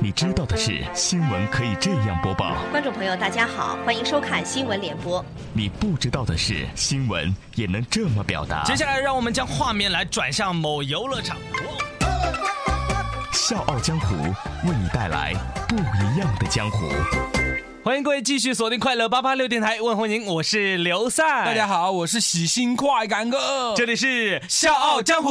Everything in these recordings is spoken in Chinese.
你知道的是，新闻可以这样播报。观众朋友，大家好，欢迎收看新闻联播。你不知道的是，新闻也能这么表达。接下来，让我们将画面来转向某游乐场。笑傲江湖为你带来不一样的江湖。欢迎各位继续锁定快乐八八六电台，问候您，我是刘赛。大家好，我是喜新快感哥，这里是笑傲江湖。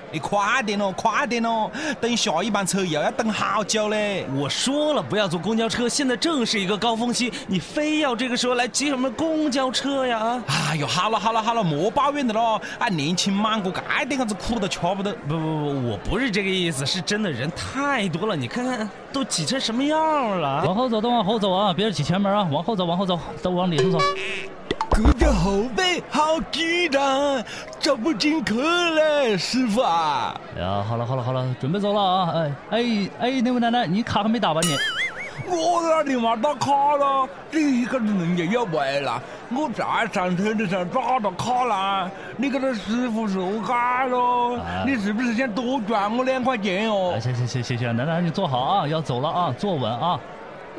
你快点哦，快点哦！等下一班车又要等好久嘞。我说了不要坐公交车，现在正是一个高峰期，你非要这个时候来挤什么公交车呀？啊哎呦，好了好了好了，莫抱怨的了。啊，年轻嘛，过这点子苦都吃不得。不不不，我不是这个意思，是真的人太多了，你看看都挤成什么样了。往后走，都往后走啊，别挤前门啊，往后走，往后走，都往里头走。隔着后背好挤的，走不进去了，师傅啊！哎呀，好了好了好了，准备走了啊！哎哎哎，那位奶奶，你卡还没打吧你？我哪里嘛打卡了？你个人家要歪了！我在上车的时候找到卡了，你给他师傅说改了，你是不是想多赚我两块钱哦？行行行行行，奶奶你坐好啊，要走了啊，坐稳啊。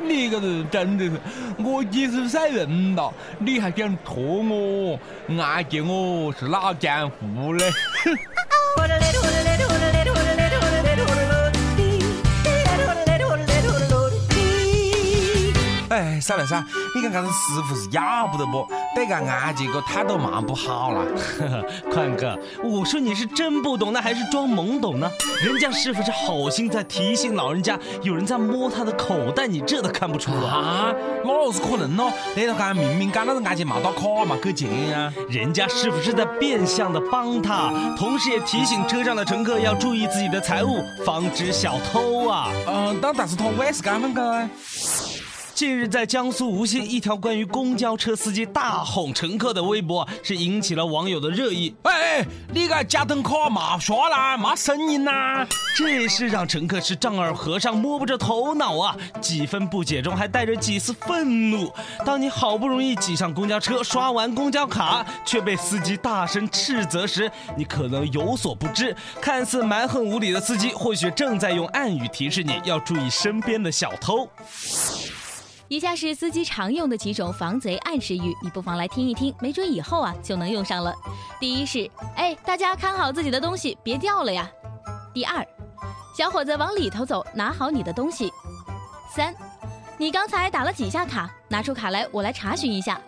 你个人真的是，我几十岁人了，你还想拖我？俺见我是老江湖嘞！哎，算了算，你看这个师傅是要不得不，得个安静个态度蛮不好了。宽哥，我说你是真不懂呢，还是装懵懂呢？人家师傅是好心在提醒老人家，有人在摸他的口袋，你这都看不出啊？那是可能咯？那个刚明明讲那个安检没打卡嘛，给钱啊？人家师傅是在变相的帮他，同时也提醒车上的乘客要注意自己的财物，防止小偷啊。嗯，但但是他为是干么个？近日，在江苏无锡，一条关于公交车司机大哄乘客的微博是引起了网友的热议。哎哎，你个加登卡嘛刷啦，嘛声音呐，这是让乘客是丈二和尚摸不着头脑啊！几分不解中还带着几丝愤怒。当你好不容易挤上公交车，刷完公交卡，却被司机大声斥责时，你可能有所不知，看似蛮横无理的司机，或许正在用暗语提示你要注意身边的小偷。以下是司机常用的几种防贼暗示语，你不妨来听一听，没准以后啊就能用上了。第一是，哎，大家看好自己的东西，别掉了呀。第二，小伙子往里头走，拿好你的东西。三，你刚才打了几下卡？拿出卡来，我来查询一下。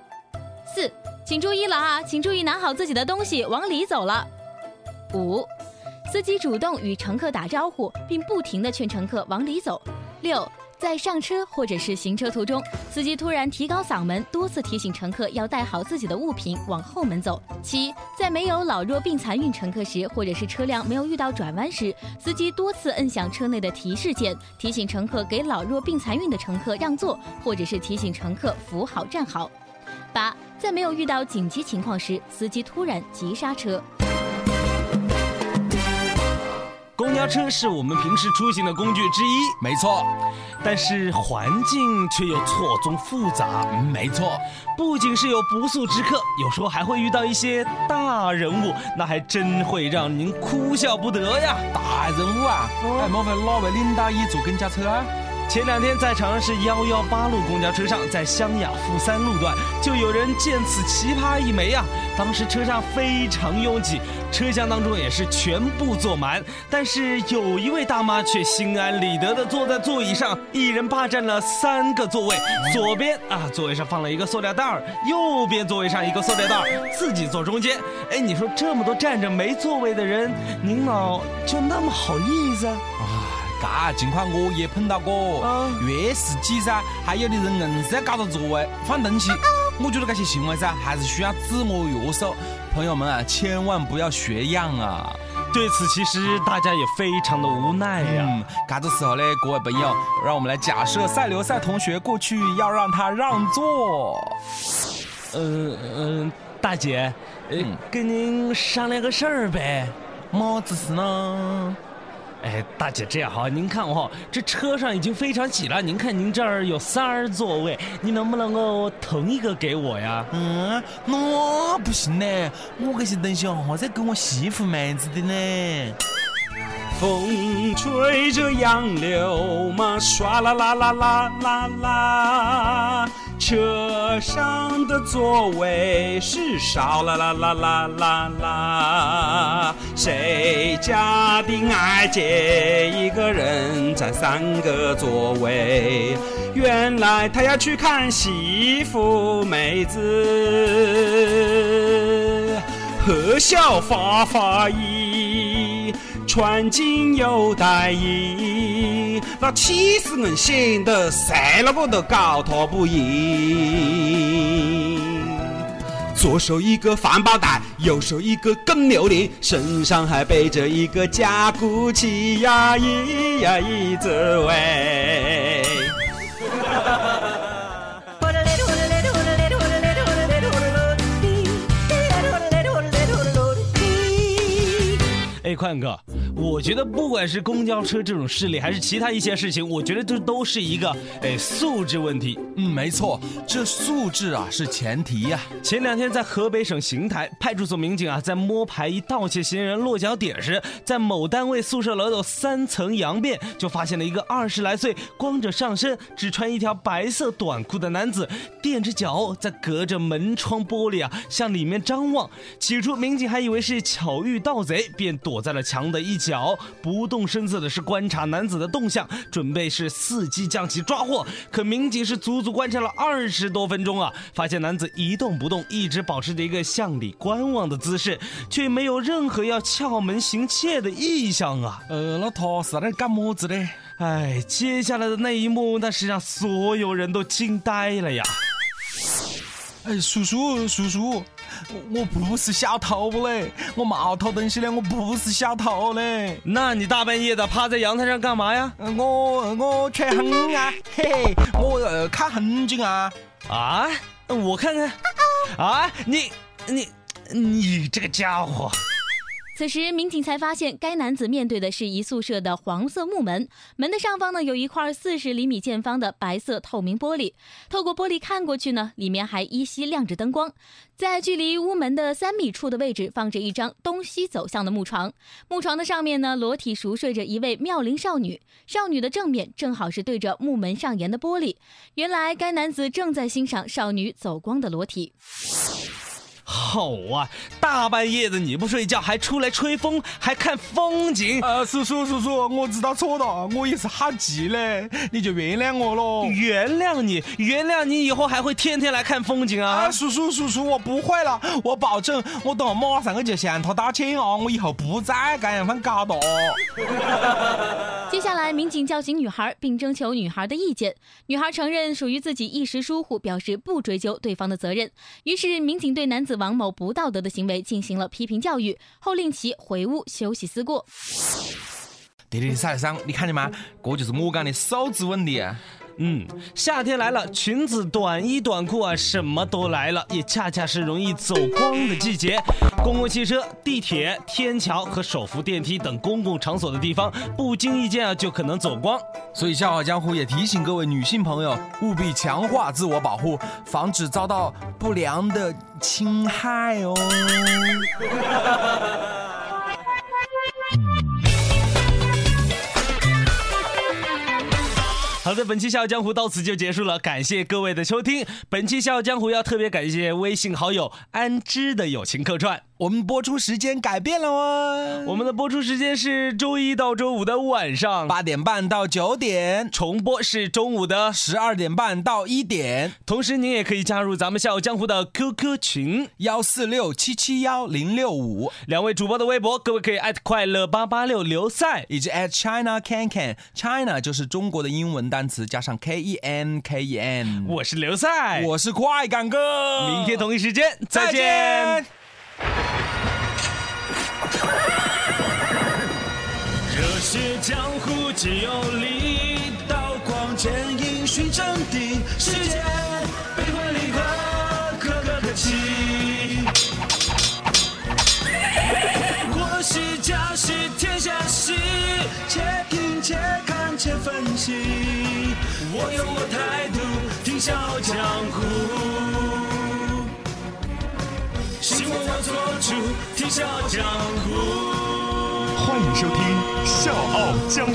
四，请注意了啊，请注意拿好自己的东西，往里走了。五，司机主动与乘客打招呼，并不停地劝乘客往里走。六。在上车或者是行车途中，司机突然提高嗓门，多次提醒乘客要带好自己的物品，往后门走。七，在没有老弱病残孕乘客时，或者是车辆没有遇到转弯时，司机多次摁响车内的提示键，提醒乘客给老弱病残孕的乘客让座，或者是提醒乘客扶好站好。八，在没有遇到紧急情况时，司机突然急刹车。公交车是我们平时出行的工具之一，没错。但是环境却又错综复杂，没错。不仅是有不速之客，有时候还会遇到一些大人物，那还真会让您哭笑不得呀。大人物啊，哎，莫非哪位领导也坐公交车啊？前两天在长安市幺幺八路公交车上，在湘雅负三路段，就有人见此奇葩一枚啊！当时车上非常拥挤，车厢当中也是全部坐满，但是有一位大妈却心安理得地坐在座椅上，一人霸占了三个座位，左边啊座位上放了一个塑料袋儿，右边座位上一个塑料袋儿，自己坐中间。哎，你说这么多站着没座位的人，您老就那么好意思？啊。嘎，情况我也碰到过，越是挤噻，还有的人硬是要搞到座位放东西。我觉得这些行为噻，还是需要自我约束。朋友们啊，千万不要学样啊！对此，其实大家也非常的无奈呀。嗯，这个时候呢，各位朋友，让我们来假设赛刘赛同学过去要让他让座。嗯嗯，大姐，呃，跟您商量个事儿呗。么子事呢？哎，大姐，这样哈，您看哈，这车上已经非常挤了。您看您这儿有三儿座位，你能不能够腾一个给我呀？嗯，那不行呢，我这些东西哦，在跟我媳妇买子的呢。风吹着杨柳嘛，唰啦啦啦啦啦啦，车上的座位是少啦啦啦啦啦啦。谁家的爱姐一个人占三个座位？原来他要去看媳妇妹子，喝笑发发一。穿金又戴银，那气死人显得谁那个都高他不赢。左手一个环保袋，右手一个更牛铃，身上还背着一个加固器呀，咿呀咿子喂。哎，宽哥。我觉得不管是公交车这种事例，还是其他一些事情，我觉得这都是一个诶素质问题。嗯，没错，这素质啊是前提呀。前两天在河北省邢台派出所民警啊，在摸排一盗窃嫌疑人落脚点时，在某单位宿舍楼的三层阳变，就发现了一个二十来岁、光着上身、只穿一条白色短裤的男子，垫着脚在隔着门窗玻璃啊向里面张望。起初民警还以为是巧遇盗贼，便躲在了墙的一。脚不动声色的是观察男子的动向，准备是伺机将其抓获。可民警是足足观察了二十多分钟啊，发现男子一动不动，一直保持着一个向里观望的姿势，却没有任何要撬门行窃的意向啊。呃，那他是在干么子呢？哎，接下来的那一幕，那是让所有人都惊呆了呀！哎，叔叔，叔叔。我不是小偷嘞，我没偷东西嘞，我不是小偷嘞。那你大半夜的趴在阳台上干嘛呀？我我吹风啊，嘿嘿，我呃看风景啊。啊，我看看。啊，你你你这个家伙！此时，民警才发现，该男子面对的是一宿舍的黄色木门，门的上方呢有一块四十厘米见方的白色透明玻璃，透过玻璃看过去呢，里面还依稀亮着灯光。在距离屋门的三米处的位置，放着一张东西走向的木床，木床的上面呢，裸体熟睡着一位妙龄少女，少女的正面正好是对着木门上沿的玻璃。原来，该男子正在欣赏少女走光的裸体。好啊！大半夜的你不睡觉，还出来吹风，还看风景。呃，叔叔叔叔，我知道错了，我也是好急嘞，你就原谅我喽。原谅你，原谅你，以后还会天天来看风景啊！啊叔叔叔叔，我不会了，我保证，我等下马上我就向他道歉啊！我以后不再这样犯搞的。接下来，民警叫醒女孩，并征求女孩的意见。女孩承认属于自己一时疏忽，表示不追究对方的责任。于是，民警对男子。王某不道德的行为进行了批评教育后，令其回屋休息思过。弟弟，赛生，你看见吗？这就是我讲的素质问题。嗯，夏天来了，裙子、短衣、短裤啊，什么都来了，也恰恰是容易走光的季节。公共汽车、地铁、天桥和手扶电梯等公共场所的地方，不经意间啊，就可能走光。所以，笑傲江湖也提醒各位女性朋友，务必强化自我保护，防止遭到不良的侵害哦。好的，本期《笑傲江湖》到此就结束了，感谢各位的收听。本期《笑傲江湖》要特别感谢微信好友安之的友情客串。我们播出时间改变了哦，我们的播出时间是周一到周五的晚上。八点半到九点，重播是中午的十二点半到一点。同时，您也可以加入咱们笑傲江湖的 QQ 群。幺四六七七幺零六五，两位主播的微博，各位可以艾特快乐八八六刘赛，以及 at China Can Can China 就是中国的英文单词加上 K E N K E N。我是刘赛，我是快感哥，明天同一时间再见。江湖只有理，刀光，剑影寻真谛，世间悲欢离合，各个可泣。国事家事天下事，且听且看且分析。我有我态度，听笑江湖。希望我做主，听笑江湖。欢迎收听《笑傲江湖》。